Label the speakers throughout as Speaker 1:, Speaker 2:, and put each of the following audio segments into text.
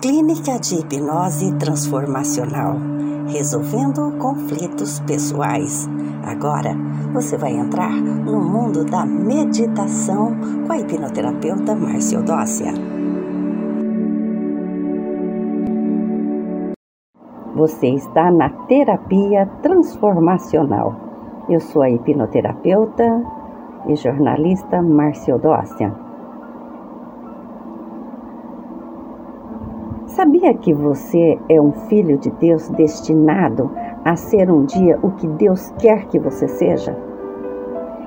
Speaker 1: Clínica de Hipnose Transformacional, resolvendo conflitos pessoais. Agora você vai entrar no mundo da meditação com a hipnoterapeuta Márcia Odócia. Você está na terapia transformacional. Eu sou a hipnoterapeuta e jornalista Márcia Odócia. Sabia que você é um filho de Deus destinado a ser um dia o que Deus quer que você seja?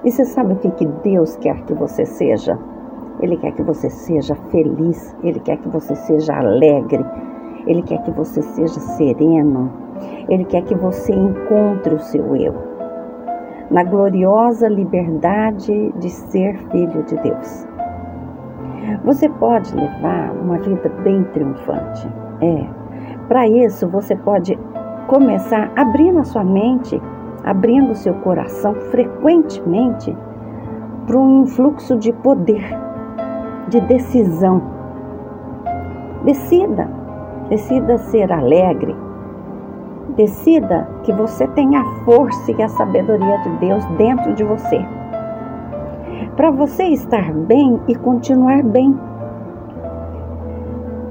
Speaker 1: E você sabe o que, que Deus quer que você seja? Ele quer que você seja feliz, ele quer que você seja alegre, ele quer que você seja sereno, ele quer que você encontre o seu eu. Na gloriosa liberdade de ser filho de Deus. Você pode levar uma vida bem triunfante. É. Para isso, você pode começar abrindo a sua mente, abrindo o seu coração frequentemente para um influxo de poder, de decisão. Decida, decida ser alegre. Decida que você tem a força e a sabedoria de Deus dentro de você para você estar bem e continuar bem.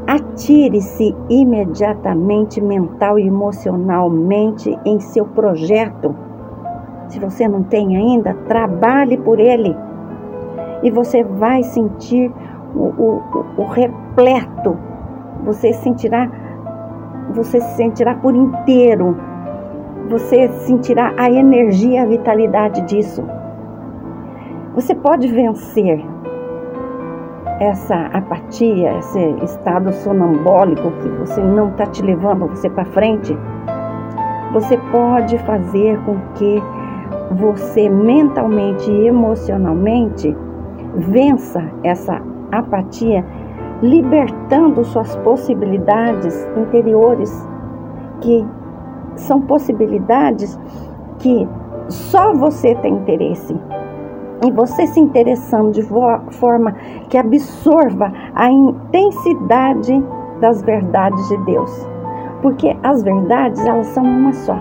Speaker 1: Atire-se imediatamente mental e emocionalmente em seu projeto. Se você não tem ainda, trabalhe por ele. E você vai sentir o, o, o repleto. Você sentirá, você se sentirá por inteiro. Você sentirá a energia a vitalidade disso. Você pode vencer essa apatia, esse estado sonambólico que você não está te levando você para frente. Você pode fazer com que você mentalmente e emocionalmente vença essa apatia, libertando suas possibilidades interiores, que são possibilidades que só você tem interesse e você se interessando de forma que absorva a intensidade das verdades de Deus. Porque as verdades, elas são uma só.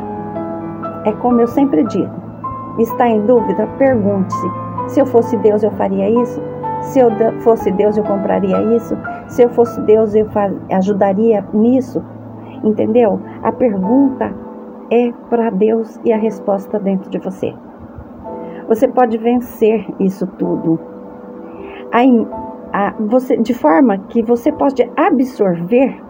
Speaker 1: É como eu sempre digo: está em dúvida? Pergunte-se. Se eu fosse Deus, eu faria isso? Se eu fosse Deus, eu compraria isso? Se eu fosse Deus, eu ajudaria nisso? Entendeu? A pergunta é para Deus e a resposta dentro de você. Você pode vencer isso tudo. A, a, você, de forma que você pode absorver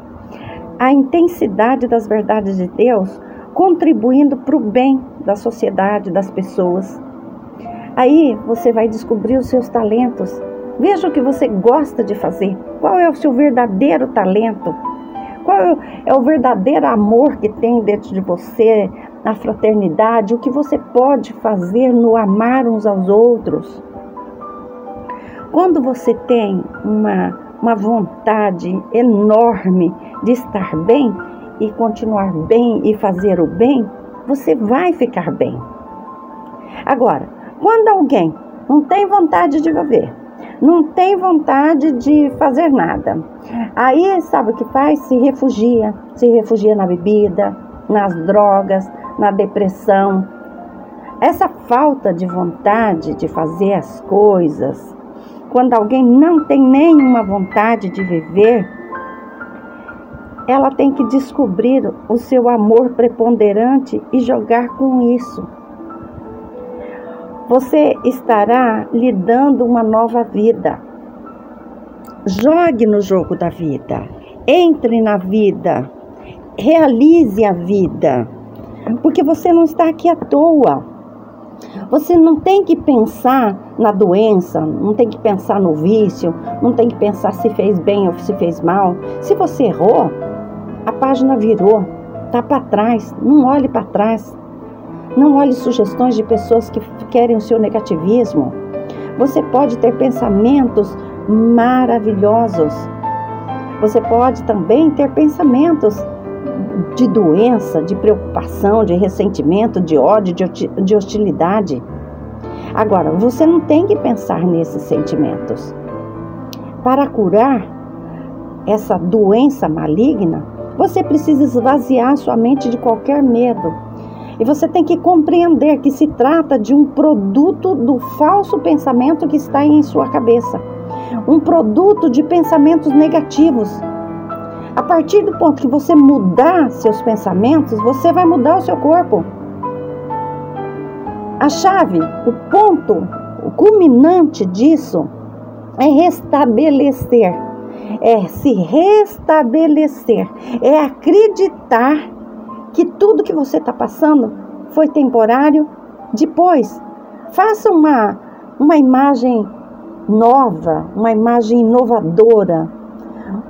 Speaker 1: a intensidade das verdades de Deus, contribuindo para o bem da sociedade, das pessoas. Aí você vai descobrir os seus talentos. Veja o que você gosta de fazer. Qual é o seu verdadeiro talento? Qual é o verdadeiro amor que tem dentro de você, na fraternidade, o que você pode fazer no amar uns aos outros. Quando você tem uma, uma vontade enorme de estar bem e continuar bem e fazer o bem, você vai ficar bem. Agora, quando alguém não tem vontade de viver, não tem vontade de fazer nada, aí sabe o que faz? Se refugia, se refugia na bebida, nas drogas, na depressão. Essa falta de vontade de fazer as coisas, quando alguém não tem nenhuma vontade de viver, ela tem que descobrir o seu amor preponderante e jogar com isso. Você estará lhe dando uma nova vida. Jogue no jogo da vida. Entre na vida. Realize a vida porque você não está aqui à toa. Você não tem que pensar na doença, não tem que pensar no vício, não tem que pensar se fez bem ou se fez mal. Se você errou, a página virou, tá para trás, não olhe para trás. Não olhe sugestões de pessoas que querem o seu negativismo. Você pode ter pensamentos maravilhosos. Você pode também ter pensamentos de doença, de preocupação, de ressentimento, de ódio, de hostilidade. Agora, você não tem que pensar nesses sentimentos. Para curar, essa doença maligna, você precisa esvaziar sua mente de qualquer medo. E você tem que compreender que se trata de um produto do falso pensamento que está em sua cabeça. Um produto de pensamentos negativos. A partir do ponto que você mudar seus pensamentos, você vai mudar o seu corpo. A chave, o ponto, o culminante disso é restabelecer, é se restabelecer, é acreditar que tudo que você está passando foi temporário. Depois, faça uma, uma imagem nova, uma imagem inovadora.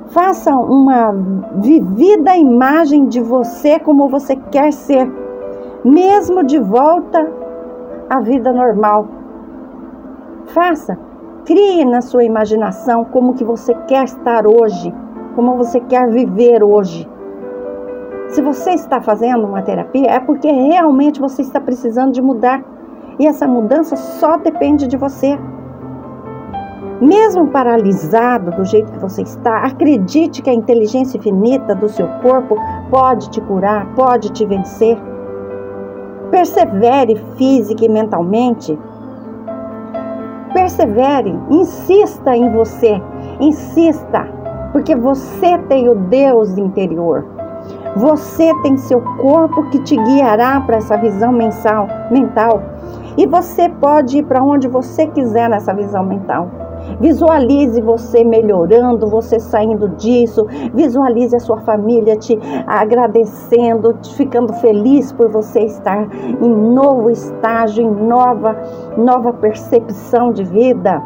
Speaker 1: Faça uma vivida imagem de você como você quer ser, mesmo de volta à vida normal. Faça, crie na sua imaginação como que você quer estar hoje, como você quer viver hoje. Se você está fazendo uma terapia, é porque realmente você está precisando de mudar. E essa mudança só depende de você. Mesmo paralisado do jeito que você está, acredite que a inteligência infinita do seu corpo pode te curar, pode te vencer. Persevere física e mentalmente Persevere, insista em você, insista, porque você tem o Deus interior. Você tem seu corpo que te guiará para essa visão mensal, mental. E você pode ir para onde você quiser nessa visão mental. Visualize você melhorando, você saindo disso. Visualize a sua família te agradecendo, te ficando feliz por você estar em novo estágio, em nova, nova percepção de vida.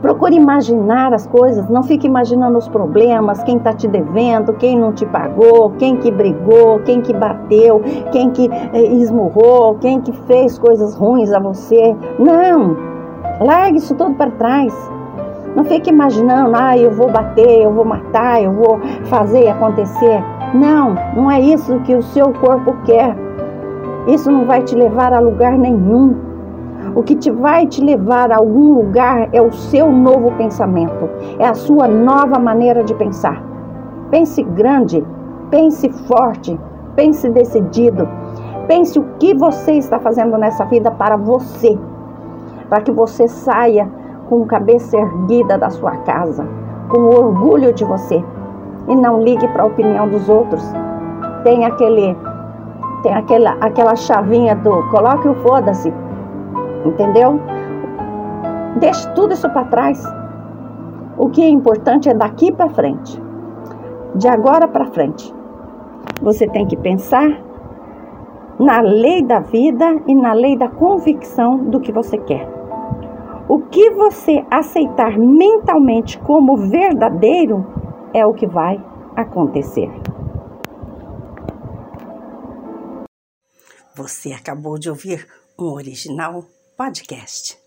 Speaker 1: Procure imaginar as coisas, não fique imaginando os problemas, quem está te devendo, quem não te pagou, quem que brigou, quem que bateu, quem que eh, esmurrou, quem que fez coisas ruins a você. Não! Largue isso tudo para trás. Não fique imaginando, ah, eu vou bater, eu vou matar, eu vou fazer acontecer. Não, não é isso que o seu corpo quer. Isso não vai te levar a lugar nenhum. O que te vai te levar a algum lugar é o seu novo pensamento, é a sua nova maneira de pensar. Pense grande, pense forte, pense decidido. Pense o que você está fazendo nessa vida para você para que você saia com cabeça erguida da sua casa, com orgulho de você e não ligue para a opinião dos outros. Tem aquele tem aquela aquela chavinha do coloque o foda-se. Entendeu? Deixe tudo isso para trás. O que é importante é daqui para frente. De agora para frente. Você tem que pensar na lei da vida e na lei da convicção do que você quer. O que você aceitar mentalmente como verdadeiro é o que vai acontecer. Você acabou de ouvir um original podcast.